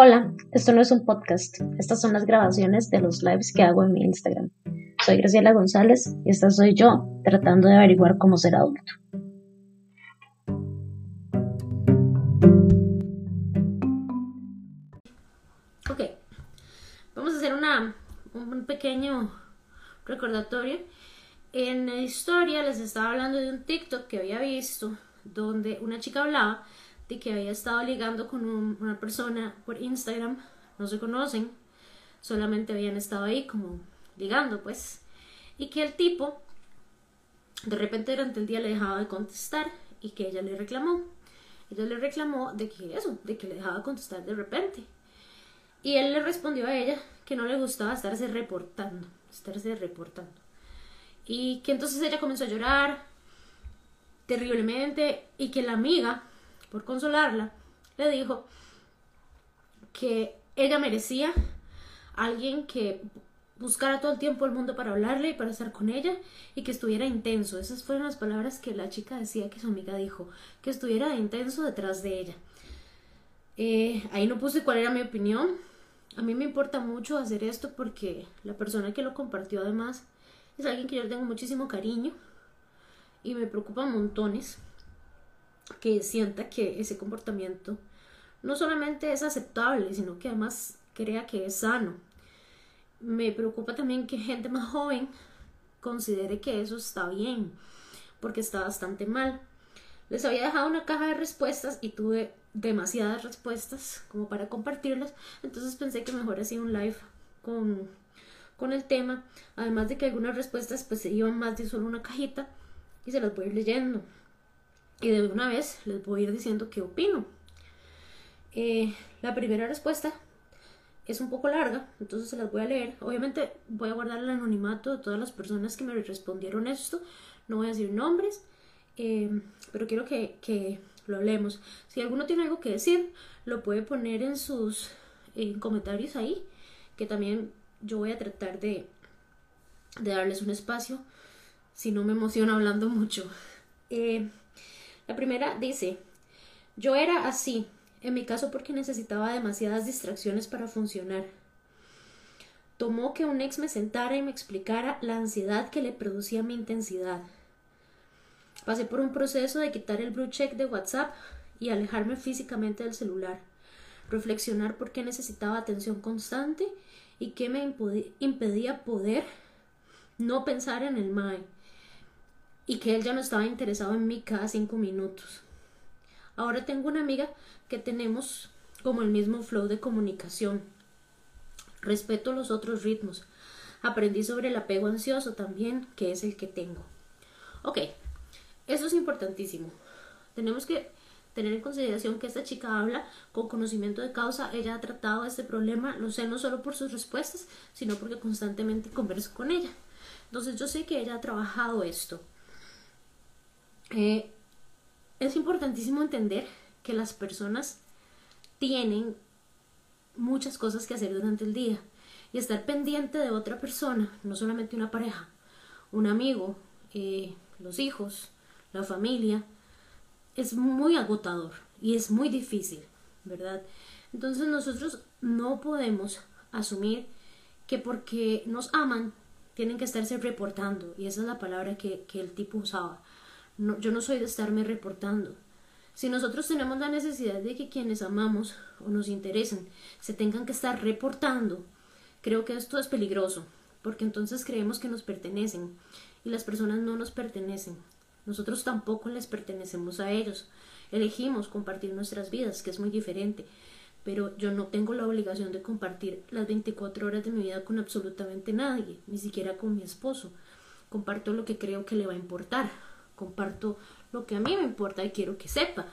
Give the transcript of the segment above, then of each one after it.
Hola, esto no es un podcast, estas son las grabaciones de los lives que hago en mi Instagram. Soy Graciela González y esta soy yo tratando de averiguar cómo ser adulto. Ok, vamos a hacer una, un pequeño recordatorio. En la historia les estaba hablando de un TikTok que había visto donde una chica hablaba de que había estado ligando con una persona por Instagram, no se conocen, solamente habían estado ahí como ligando, pues, y que el tipo de repente durante el día le dejaba de contestar y que ella le reclamó. Ella le reclamó de que eso, de que le dejaba de contestar de repente. Y él le respondió a ella que no le gustaba estarse reportando, estarse reportando. Y que entonces ella comenzó a llorar terriblemente y que la amiga por consolarla, le dijo que ella merecía alguien que buscara todo el tiempo el mundo para hablarle y para estar con ella y que estuviera intenso. Esas fueron las palabras que la chica decía que su amiga dijo, que estuviera intenso detrás de ella. Eh, ahí no puse cuál era mi opinión. A mí me importa mucho hacer esto porque la persona que lo compartió además es alguien que yo tengo muchísimo cariño y me preocupa montones que sienta que ese comportamiento no solamente es aceptable, sino que además crea que es sano. Me preocupa también que gente más joven considere que eso está bien, porque está bastante mal. Les había dejado una caja de respuestas y tuve demasiadas respuestas como para compartirlas, entonces pensé que mejor hacía un live con, con el tema, además de que algunas respuestas pues se iban más de solo una cajita y se las voy a ir leyendo y de una vez les voy a ir diciendo qué opino. Eh, la primera respuesta es un poco larga, entonces se las voy a leer. Obviamente voy a guardar el anonimato de todas las personas que me respondieron esto. No voy a decir nombres, eh, pero quiero que, lo hablemos. Si alguno tiene algo que decir, lo puede poner en sus comentarios ahí, que también yo voy a tratar de, de darles un espacio, si no me emociono hablando mucho. Eh, la primera dice, yo era así, en mi caso porque necesitaba demasiadas distracciones para funcionar. Tomó que un ex me sentara y me explicara la ansiedad que le producía mi intensidad. Pasé por un proceso de quitar el blue check de WhatsApp y alejarme físicamente del celular, reflexionar por qué necesitaba atención constante y qué me impedía poder no pensar en el MAE y que él ya no estaba interesado en mí cada cinco minutos. Ahora tengo una amiga que tenemos como el mismo flow de comunicación. Respeto los otros ritmos. Aprendí sobre el apego ansioso también, que es el que tengo. Ok, eso es importantísimo. Tenemos que tener en consideración que esta chica habla con conocimiento de causa. Ella ha tratado este problema, lo sé no solo por sus respuestas, sino porque constantemente converso con ella. Entonces yo sé que ella ha trabajado esto. Eh, es importantísimo entender que las personas tienen muchas cosas que hacer durante el día y estar pendiente de otra persona, no solamente una pareja, un amigo, eh, los hijos, la familia, es muy agotador y es muy difícil, ¿verdad? Entonces nosotros no podemos asumir que porque nos aman tienen que estarse reportando y esa es la palabra que el tipo usaba yo no soy de estarme reportando. Si nosotros tenemos la necesidad de que quienes amamos o nos interesan se tengan que estar reportando, creo que esto es peligroso, porque entonces creemos que nos pertenecen y las personas no nos pertenecen. Nosotros tampoco les pertenecemos a ellos. Elegimos compartir nuestras vidas, que es muy diferente, pero yo no tengo la obligación de compartir las 24 horas de mi vida con absolutamente nadie, ni siquiera con mi esposo. Comparto lo que creo que le va a importar, comparto lo que a mí me importa y quiero que sepa.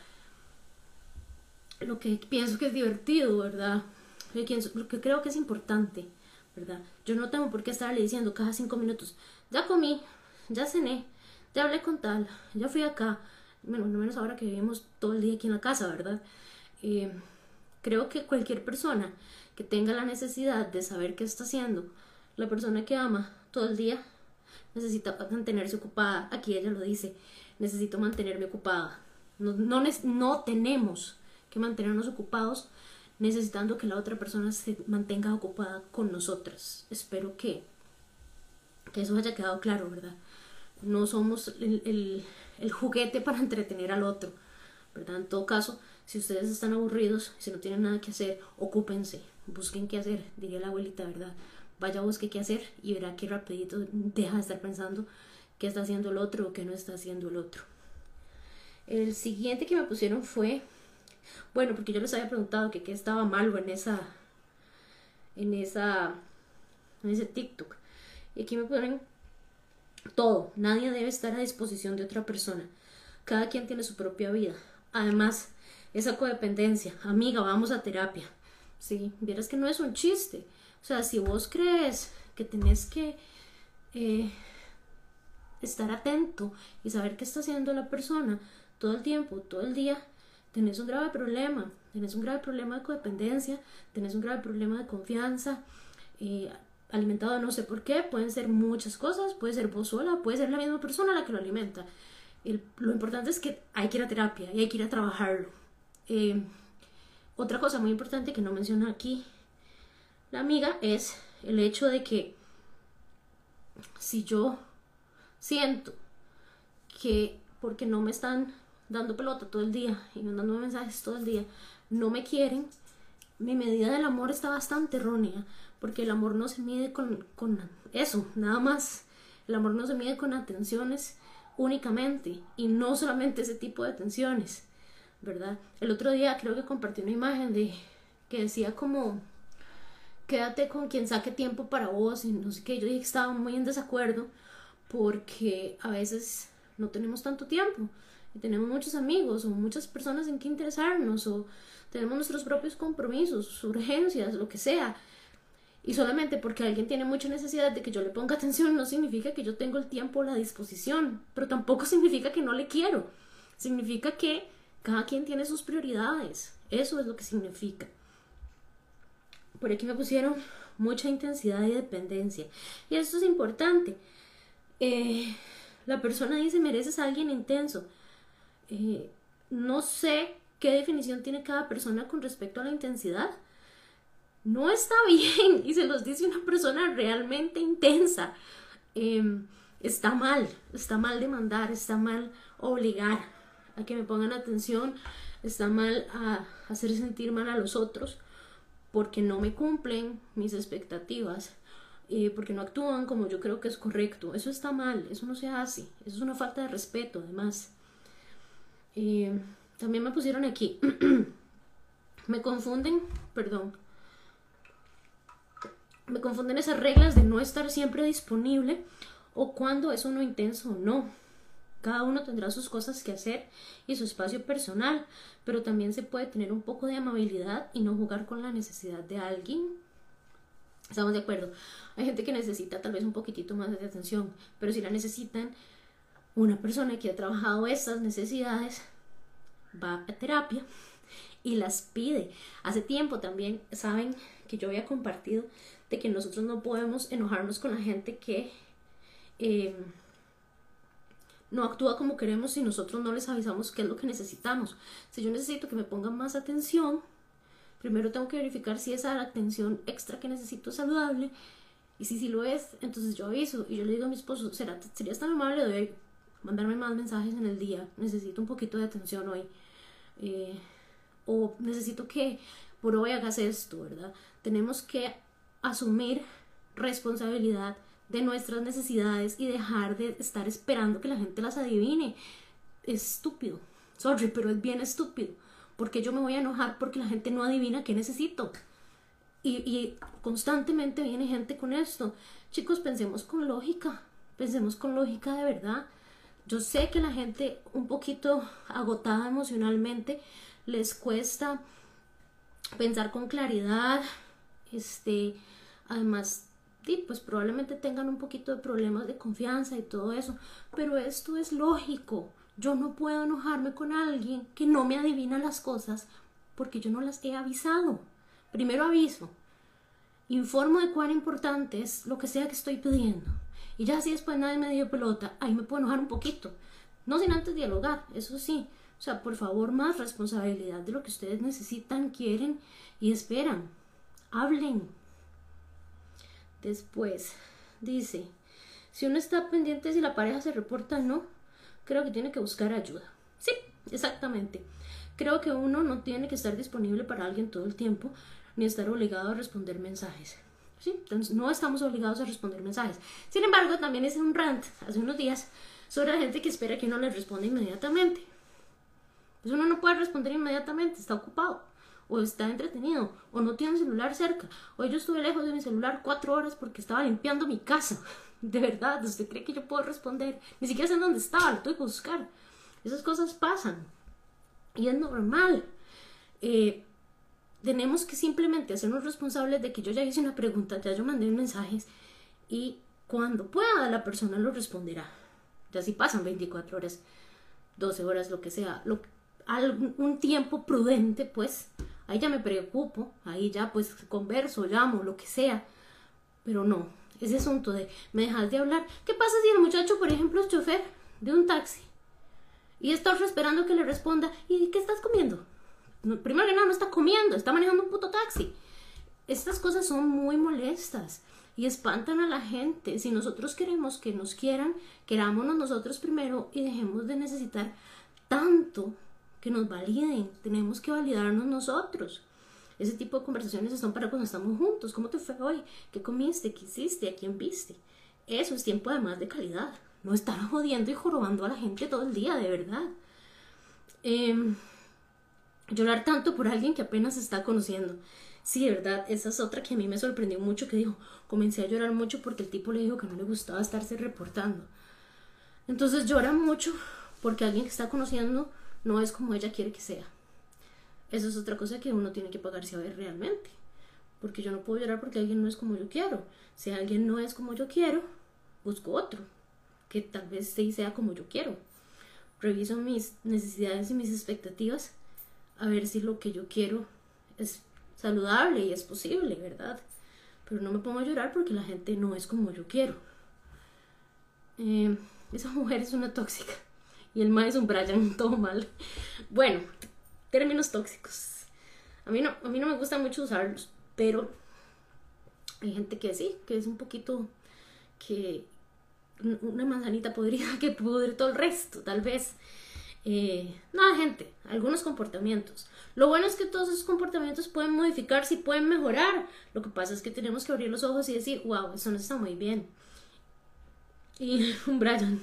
Lo que pienso que es divertido, ¿verdad? Lo que creo que es importante, ¿verdad? Yo no tengo por qué estarle diciendo cada cinco minutos, ya comí, ya cené, ya hablé con tal, ya fui acá. Bueno, no menos ahora que vivimos todo el día aquí en la casa, ¿verdad? Eh, creo que cualquier persona que tenga la necesidad de saber qué está haciendo, la persona que ama todo el día, necesita mantenerse ocupada. Aquí ella lo dice, necesito mantenerme ocupada. No, no, no tenemos que mantenernos ocupados necesitando que la otra persona se mantenga ocupada con nosotras. Espero que, que eso haya quedado claro, ¿verdad? No somos el, el, juguete para entretener al otro, ¿verdad? En todo caso, si ustedes están aburridos, si no tienen nada que hacer, ocúpense, busquen qué hacer, diría la abuelita, ¿verdad? Vaya, busque qué hacer y verá que rapidito deja de estar pensando qué está haciendo el otro o qué no está haciendo el otro. El siguiente que me pusieron fue bueno, porque yo les había preguntado que qué estaba malo en esa, en esa, en ese TikTok. Y aquí me ponen todo. Nadie debe estar a disposición de otra persona. Cada quien tiene su propia vida. Además, esa codependencia. Amiga, vamos a terapia. Sí, vieras que no es un chiste. O sea, si vos crees que tenés que eh, estar atento y saber qué está haciendo la persona todo el tiempo, todo el día, tenés un grave problema, tenés un grave problema de codependencia, tenés un grave problema de confianza, eh, alimentado no sé por qué, pueden ser muchas cosas, puede ser vos sola, puede ser la misma persona la que lo alimenta. lo importante es que hay que ir a terapia y hay que ir a trabajarlo. Eh, otra cosa muy importante que no menciona aquí la amiga es el hecho de que si yo siento que porque no me están dando pelota todo el día y mandando mensajes todo el día, no me quieren, mi medida del amor está bastante errónea, porque el amor no se mide con, con eso, nada más. El amor no se mide con atenciones únicamente y no solamente ese tipo de atenciones, ¿verdad? El otro día creo que compartí una imagen de que decía como quédate con quien saque tiempo para vos y no sé qué. Yo dije que estaba muy en desacuerdo porque a veces no tenemos tanto tiempo y tenemos muchos amigos o muchas personas en que interesarnos o tenemos nuestros propios compromisos, urgencias, lo que sea. Y solamente porque alguien tiene mucha necesidad de que yo le ponga atención no significa que yo tengo el tiempo o la disposición, pero tampoco significa que no le quiero. Significa que cada quien tiene sus prioridades. Eso es lo que significa. Por aquí me pusieron mucha intensidad y dependencia. Y esto es importante. Eh, la persona dice, mereces a alguien intenso. Eh, no sé qué definición tiene cada persona con respecto a la intensidad. No está bien y se los dice una persona realmente intensa. Em, está mal, está mal demandar, está mal obligar a que me pongan atención, está mal hacer sentir mal a los otros porque no me cumplen mis expectativas, eh, porque no actúan como yo creo que es correcto. Eso está mal, eso no se hace, eso es una falta de respeto además. Eh, también me pusieron aquí. me confunden, perdón. Me confunden esas reglas de no estar siempre disponible o cuando es uno intenso o no. Cada uno tendrá sus cosas que hacer y su espacio personal, pero también se puede tener un poco de amabilidad y no jugar con la necesidad de alguien. Estamos de acuerdo. Hay gente que necesita tal vez un poquitito más de atención, pero si la necesitan, una persona que ha trabajado estas necesidades va a terapia y las pide. Hace tiempo también saben que yo había compartido de que nosotros no podemos enojarnos con la gente que em, no actúa como queremos si nosotros no les avisamos qué es lo que necesitamos. Si yo necesito que me pongan más atención, primero tengo que verificar si esa atención extra que necesito es saludable y si sí lo es, entonces yo aviso y yo le digo a mi esposo, ¿será, serías tan amable de mandarme más mensajes en el día, necesito un poquito de atención hoy. Eh, o necesito que por hoy hagas esto, ¿verdad? Tenemos que asumir responsabilidad de nuestras necesidades y dejar de estar esperando que la gente las adivine. Es estúpido. Sorry, pero es bien estúpido. Porque yo me voy a enojar porque la gente no adivina qué necesito. Y, constantemente viene gente con esto. Chicos, pensemos con lógica. Pensemos con lógica de verdad. Yo sé que la gente un poquito agotada emocionalmente les cuesta pensar con claridad, este, además, pues probablemente tengan un poquito de problemas de confianza y todo eso, pero esto es lógico. Yo no puedo enojarme con alguien que no me adivina las cosas porque yo no las he avisado. Primero aviso, informo de cuán importante es lo que sea que estoy pidiendo y ya si después nadie me dio pelota, ahí me puedo enojar un poquito. No sin antes dialogar, eso sí. O sea, por favor, más responsabilidad de lo que ustedes necesitan, quieren y esperan. Hablen. Después, dice, si uno está pendiente si la pareja se reporta o no, creo que tiene que buscar ayuda. Sí, exactamente. Creo que uno no tiene que estar disponible para alguien todo el tiempo, ni estar obligado a responder mensajes. ¿Sí? Entonces, no estamos obligados a responder mensajes. Sin embargo, también hice un rant hace unos días sobre la gente que espera que uno le responda inmediatamente. Pues uno no puede responder inmediatamente, está ocupado, o está entretenido, o no tiene un celular cerca. Hoy yo estuve lejos de mi celular cuatro horas porque estaba limpiando mi casa. De verdad, ¿usted cree que yo puedo responder? Ni siquiera sé dónde estaba, lo tuve que buscar. Esas cosas pasan. Y es normal. Eh, tenemos que simplemente hacernos responsables de que yo ya hice una pregunta, ya yo mandé mensajes y cuando pueda la persona lo responderá. Ya si pasan 24 horas, 12 horas, lo que sea, algún tiempo prudente, pues ahí ya me preocupo, ahí ya pues converso, llamo, lo que sea. Pero no, ese asunto de me dejas de hablar. ¿Qué pasa si el muchacho, por ejemplo, es chofer de un taxi y está esperando que le responda, ¿y qué estás comiendo? primero que nada, no está comiendo, está manejando un puto taxi. Estas cosas son muy molestas y espantan a la gente. Si nosotros queremos que nos quieran, querámonos nosotros primero y dejemos de necesitar tanto que nos validen. Tenemos que validarnos nosotros. Ese tipo de conversaciones son para cuando estamos juntos. ¿Cómo te fue hoy? ¿Qué comiste? ¿Qué hiciste? ¿A quién viste? Eso es tiempo además de calidad. No estar jodiendo y jorobando a la gente todo el día, de verdad. Eh, llorar tanto por alguien que apenas está conociendo. Sí, verdad, esa es otra que a mí me sorprendió mucho, que dijo, comencé a llorar mucho porque el tipo le dijo que no le gustaba estarse reportando. Entonces llora mucho porque alguien que está conociendo no es como ella quiere que sea. Eso es otra cosa que uno tiene que pagarse a ver realmente. Porque yo no puedo llorar porque alguien no es como yo quiero. Si alguien no es como yo quiero, busco otro, que tal vez sí sea como yo quiero. Reviso mis necesidades y mis expectativas a ver si lo que yo quiero es saludable y es posible, ¿verdad? Pero no me pongo a llorar porque la gente no es como yo quiero. Eh, esa mujer es una tóxica y el ma es un Brian, todo mal. Bueno, términos tóxicos. A mí no, a mí no me gusta mucho usarlos, pero hay gente que sí, que es un poquito que una manzanita podría que pudre todo el resto, tal vez. Eh, nada, gente, algunos comportamientos. Lo bueno es que todos esos comportamientos pueden modificarse y pueden mejorar. Lo que pasa es que tenemos que abrir los ojos y decir, wow, eso no está muy bien. Y Brian,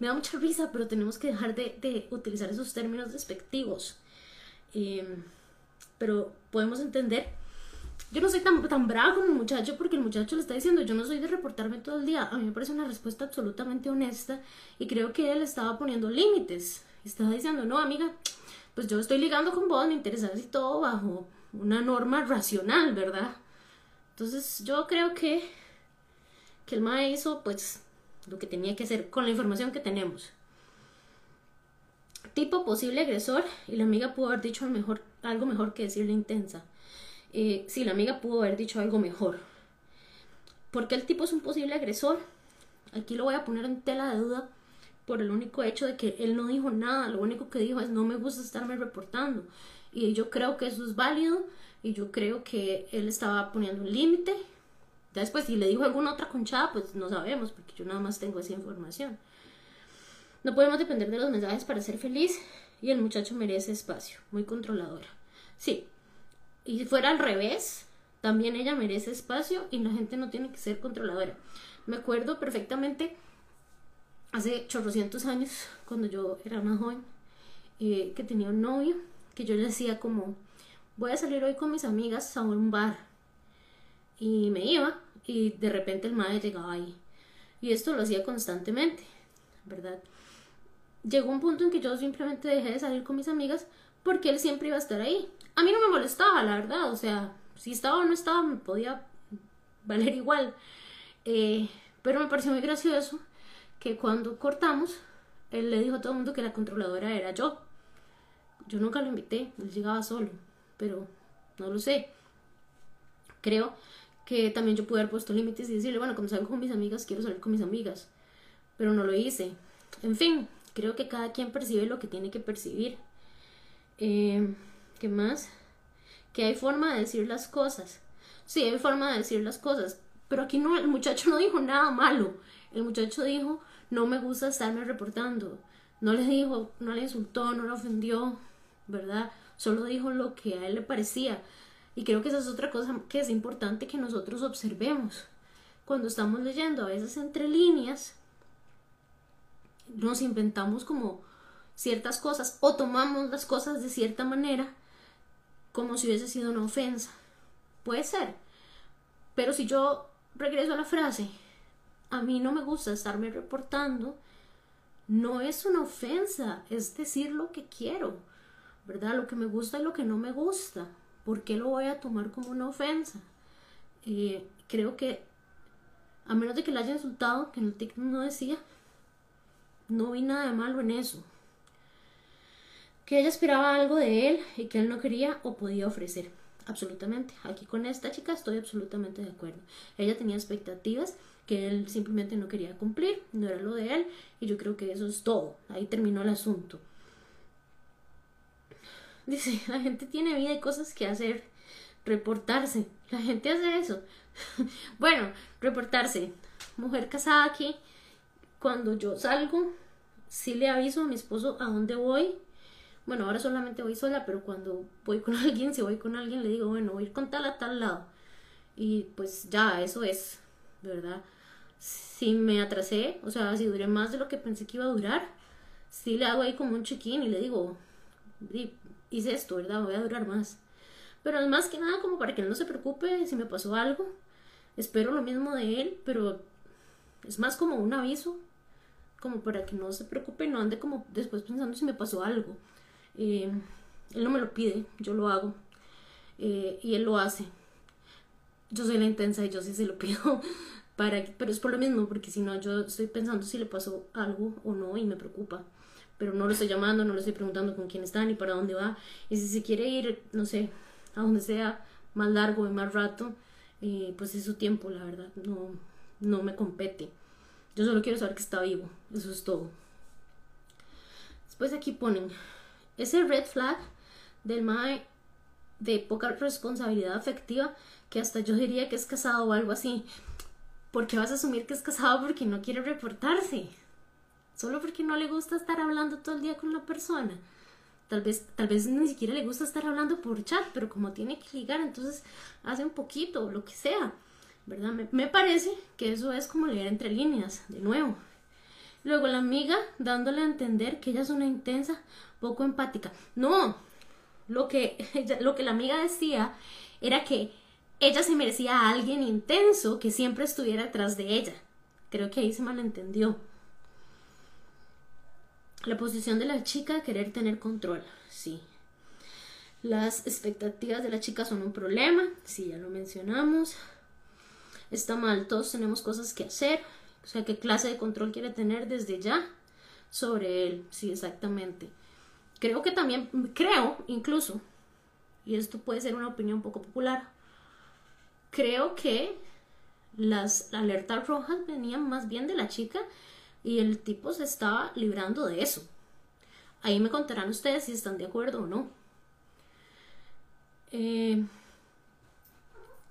me da mucha risa, pero tenemos que dejar de, utilizar esos términos despectivos. Em, pero podemos entender. Yo no soy tan, tan bravo como el muchacho porque el muchacho le está diciendo, yo no soy de reportarme todo el día. A mí me parece una respuesta absolutamente honesta y creo que él estaba poniendo límites estaba diciendo, no, amiga, pues yo estoy ligando con vos, me interesa y todo bajo una norma racional, ¿verdad? Entonces yo creo que, que el MAE hizo pues lo que tenía que hacer con la información que tenemos. Tipo posible agresor y la amiga pudo haber dicho mejor, algo mejor que decirle intensa. Eh, sí, la amiga pudo haber dicho algo mejor. porque el tipo es un posible agresor? Aquí lo voy a poner en tela de duda por el único hecho de que él no dijo nada, lo único que dijo es no me gusta estarme reportando. Y yo creo que eso es válido y yo creo que él estaba poniendo un límite. Después, si le dijo alguna otra conchada, pues no sabemos, porque yo nada más tengo esa información. No podemos depender de los mensajes para ser feliz y el muchacho merece espacio, muy controladora. Sí, y si fuera al revés, también ella merece espacio y la gente no tiene que ser controladora. Me acuerdo perfectamente hace chorrocientos años, cuando yo era más joven, eh, que tenía un novio, que yo le decía como, voy a salir hoy con mis amigas a un bar. Y me iba y de repente el madre llegaba ahí. Y esto lo hacía constantemente, ¿verdad? Llegó un punto en que yo simplemente dejé de salir con mis amigas porque él siempre iba a estar ahí. A mí no me molestaba, la verdad, o sea, si estaba o no estaba me podía valer igual. Eh, pero me pareció muy gracioso que cuando cortamos, él le dijo a todo el mundo que la controladora era yo. Yo nunca lo invité, él llegaba solo, pero no lo sé. Creo que también yo pude haber puesto límites y decirle, bueno, como salgo con mis amigas, quiero salir con mis amigas, pero no lo hice. En fin, Creo que cada quien percibe lo que tiene que percibir. Eh, ¿Qué más? Que hay forma de decir las cosas. Sí, hay forma de decir las cosas. Pero aquí no, el muchacho no dijo nada malo. El muchacho dijo, no me gusta estarme reportando. No le dijo, no le insultó, no le ofendió, ¿verdad? Solo dijo lo que a él le parecía. Y creo que esa es otra cosa que es importante que nosotros observemos. Cuando estamos leyendo, a veces entre líneas, nos inventamos como ciertas cosas o tomamos las cosas de cierta manera como si hubiese sido una ofensa. Puede ser. Pero si yo regreso a la frase, a mí no me gusta estarme reportando, no es una ofensa, es decir lo que quiero, ¿verdad? Lo que me gusta y lo que no me gusta. ¿Por qué lo voy a tomar como una ofensa? Eh, creo que, a menos de que le haya insultado, que en el TikTok no decía, no vi nada de malo en eso. Que ella esperaba algo de él y que él no quería o podía ofrecer. Absolutamente. Aquí con esta chica estoy absolutamente de acuerdo. Ella tenía expectativas que él simplemente no quería cumplir, no era lo de él, y yo creo que eso es todo. Ahí terminó el asunto. Dice, la gente tiene vida y cosas que hacer. Reportarse. La gente hace eso. bueno, reportarse. Mujer casada aquí. Cuando yo salgo, sí le aviso a mi esposo a dónde voy. Bueno, ahora solamente voy sola, pero cuando voy con alguien, si voy con alguien, le digo, bueno, voy con tal a tal lado. Y pues ya, eso es, ¿verdad? Si me atrasé, o sea, si duré más de lo que pensé que iba a durar, sí le hago ahí como un check-in y le digo, hice esto, ¿verdad? Voy a durar más. Pero más que nada como para que él no se preocupe si me pasó algo. Espero lo mismo de él, pero es más como un aviso, como para que no se preocupe y no ande como después pensando si me pasó algo. Eh, él no me lo pide, yo lo hago. Eh, y él lo hace. Yo soy la intensa y yo sí se lo pido. Para, pero es por lo mismo, porque si no, yo estoy pensando si le pasó algo o no y me preocupa pero no lo estoy llamando, no le estoy preguntando con quién está ni para dónde va. Y si se quiere ir, no sé, a donde sea más largo y más rato, eh, pues es su tiempo, la verdad, no, no me compete. Yo solo quiero saber que está vivo, eso es todo. Después aquí ponen ese red flag del mae de poca responsabilidad afectiva que hasta yo diría que es casado o algo así. ¿Por qué vas a asumir que es casado porque no quiere reportarse? Solo porque no le gusta estar hablando todo el día con la persona. Tal vez, tal vez ni siquiera le gusta estar hablando por chat, pero como tiene que ligar, entonces hace un poquito, lo que sea. ¿Verdad? Me, parece que eso es como leer entre líneas, de nuevo. Luego la amiga dándole a entender que ella es una intensa, poco empática. No, lo que, lo que la amiga decía era que ella se merecía a alguien intenso que siempre estuviera atrás de ella. Creo que ahí se malentendió. La posición de la chica querer tener control, sí. Las expectativas de la chica son un problema, sí, ya lo mencionamos. Está mal, todos tenemos cosas que hacer. O sea, ¿qué clase de control quiere tener desde ya sobre él? Sí, exactamente. Creo que también, creo incluso, y esto puede ser una opinión poco popular, creo que las alertas rojas venían más bien de la chica y el tipo se estaba librando de eso. Ahí me contarán ustedes si están de acuerdo o no. Eh,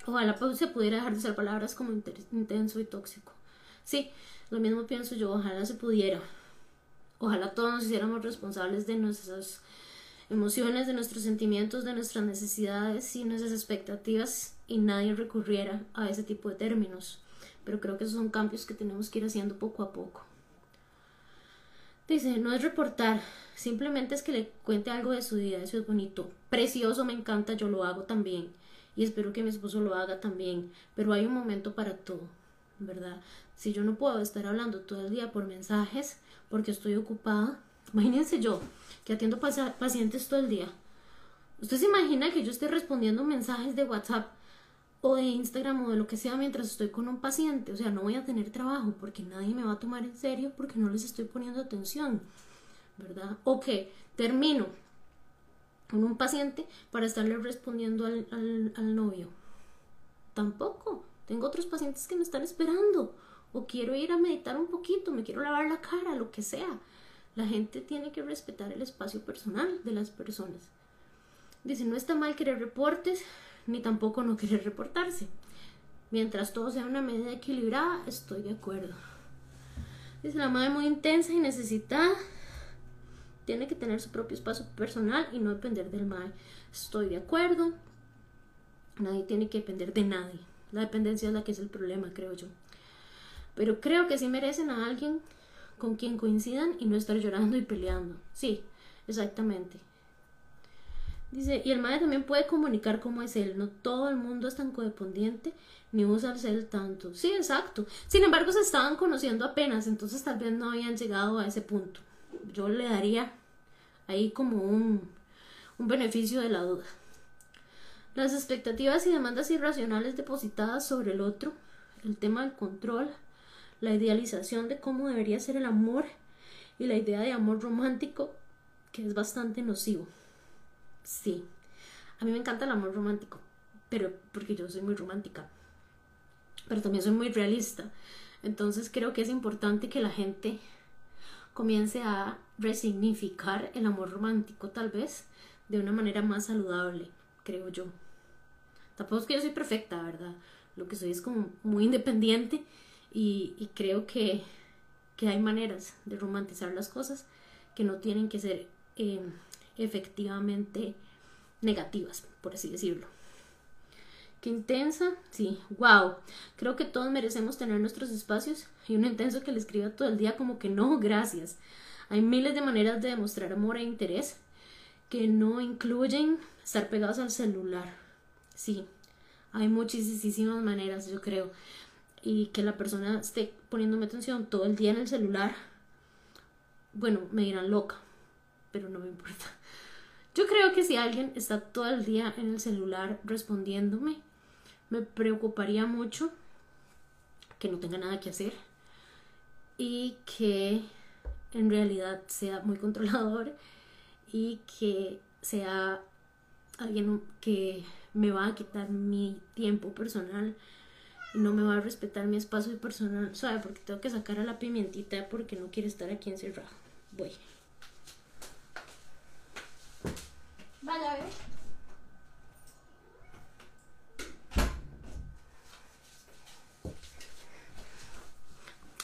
ojalá se pudiera dejar de usar palabras como intenso y tóxico. Sí, lo mismo pienso yo, ojalá se pudiera. Ojalá todos nos hiciéramos responsables de nuestras emociones, de nuestros sentimientos, de nuestras necesidades y nuestras expectativas y nadie recurriera a ese tipo de términos. Pero creo que esos son cambios que tenemos que ir haciendo poco a poco. Dice, no es reportar, simplemente es que le cuente algo de su vida, eso es bonito. Precioso, me encanta, yo lo hago también. Y espero que mi esposo lo haga también. Pero hay un momento para todo, ¿verdad? Si yo no puedo estar hablando todo el día por mensajes porque estoy ocupada, imagínense yo que atiendo pacientes todo el día. ¿Usted se imagina que yo esté respondiendo mensajes de WhatsApp o de Instagram o de lo que sea mientras estoy con un paciente. O sea, no voy a tener trabajo porque nadie me va a tomar en serio porque no les estoy poniendo atención, ¿verdad? O que termino con un paciente para estarle respondiendo al, al novio. Tampoco. Tengo otros pacientes que me están esperando. O quiero ir a meditar un poquito, me quiero lavar la cara, lo que sea. la gente tiene que respetar el espacio personal de las personas. Dice, no está mal querer reportes, ni tampoco no querer reportarse. Mientras todo sea una medida equilibrada, estoy de acuerdo. Dice, la madre muy intensa y necesitada tiene que tener su propio espacio personal y no depender del madre. Estoy de acuerdo. Nadie tiene que depender de nadie. La dependencia es la que es el problema, creo yo. Pero creo que sí merecen a alguien con quien coincidan y no estar llorando y peleando. Sí, exactamente. Dice, y el madre también puede comunicar cómo es él. No todo el mundo es tan codependiente ni usa el cel tanto. Sí, exacto. Sin embargo, se estaban conociendo apenas, entonces tal vez no habían llegado a ese punto. Yo le daría ahí como un, un beneficio de la duda. Las expectativas y demandas irracionales depositadas sobre el otro, el tema del control, la idealización de cómo debería ser el amor y la idea de amor romántico que es bastante nocivo. Sí, a mí me encanta el amor romántico, pero porque yo soy muy romántica, pero también soy muy realista. Entonces creo que es importante que la gente comience a resignificar el amor romántico tal vez de una manera más saludable, creo yo. Tampoco es que yo soy perfecta, ¿verdad? Lo que soy es como muy independiente y, creo que, hay maneras de romantizar las cosas que no tienen que ser eh, efectivamente negativas, por así decirlo. Qué intensa, sí, wow. Creo que todos merecemos tener nuestros espacios y un intenso que le escriba todo el día como que no, gracias. Hay miles de maneras de demostrar amor e interés que no incluyen estar pegados al celular. Sí, hay muchísimas maneras, yo creo y que la persona esté poniéndome atención todo el día en el celular, bueno, me dirán loca, pero no me importa. Yo creo que si alguien está todo el día en el celular respondiéndome, me preocuparía mucho que no tenga nada que hacer y que en realidad sea muy controlador y que sea alguien que me va a quitar mi tiempo personal y no me va a respetar mi espacio personal, ¿sabe? Porque tengo que sacar a la pimientita porque no quiere estar aquí encerrado. Voy.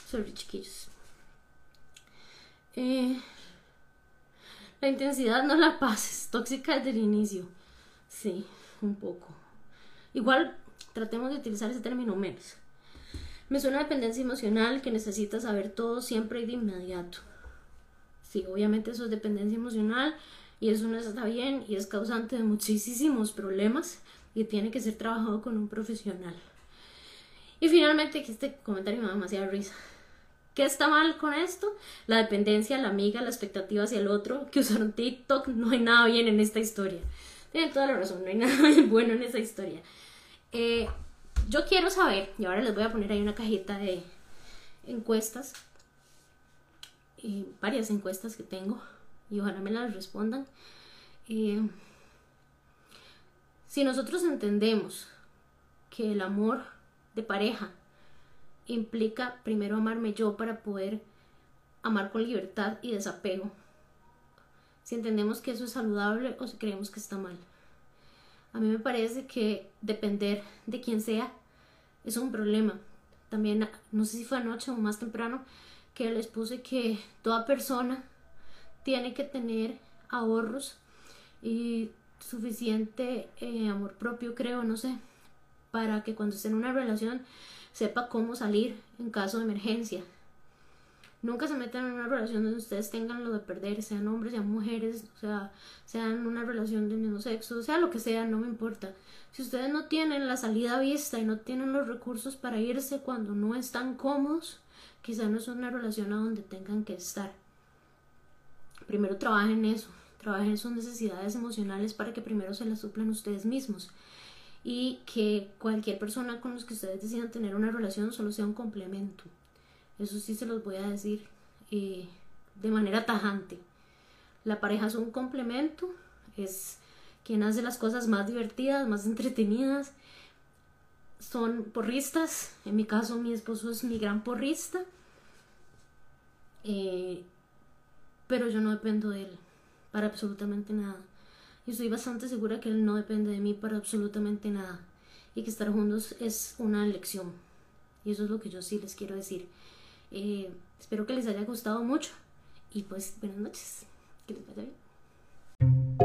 Sorry, chiquillos. Eh, la intensidad no la pases, tóxica desde el inicio. Sí, un poco. Igual Tratemos de utilizar ese término menos. Me suena dependencia emocional que necesita saber todo siempre y de inmediato. Sí, obviamente eso es dependencia emocional y eso no está bien y es causante de muchísimos problemas y tiene que ser trabajado con un profesional. Y finalmente, que este comentario me da demasiada risa. ¿Qué está mal con esto? La dependencia, la amiga, la expectativa hacia el otro, que usaron TikTok, no hay nada bien en esta historia. Tienen toda la razón, no hay nada bueno en esa historia. Eh, yo quiero saber, y ahora les voy a poner ahí una cajita de encuestas, varias encuestas que tengo, y ojalá me las respondan. Eh, si nosotros entendemos que el amor de pareja implica primero amarme yo para poder amar con libertad y desapego, si entendemos que eso es saludable o si creemos que está mal. A mí me parece que depender de quién sea es un problema. También, no sé si fue anoche o más temprano, que les puse que toda persona tiene que tener ahorros y suficiente eh, amor propio, creo, no sé, para que cuando esté en una relación sepa cómo salir en caso de emergencia. Nunca se metan en una relación donde ustedes tengan lo de perder, sean hombres, sean mujeres, o sea, sean una relación del mismo sexo, sea lo que sea, no me importa. Si ustedes no tienen la salida vista y no tienen los recursos para irse cuando no están cómodos, quizá no es una relación a donde tengan que estar. Primero trabajen eso, trabajen sus necesidades emocionales para que primero se las suplan ustedes mismos y que cualquier persona con los que ustedes decidan tener una relación solo sea un complemento. Eso sí se los voy a decir eh, de manera tajante. La pareja es un complemento, es quien hace las cosas más divertidas, más entretenidas. Son porristas, en mi caso mi esposo es mi gran porrista. Eh, pero yo no dependo de él para absolutamente nada. Y estoy bastante segura que él no depende de mí para absolutamente nada. Y que estar juntos es una elección. Y eso es lo que yo sí les quiero decir. Eh, espero que les haya gustado mucho. Y pues buenas noches. Que les vaya bien.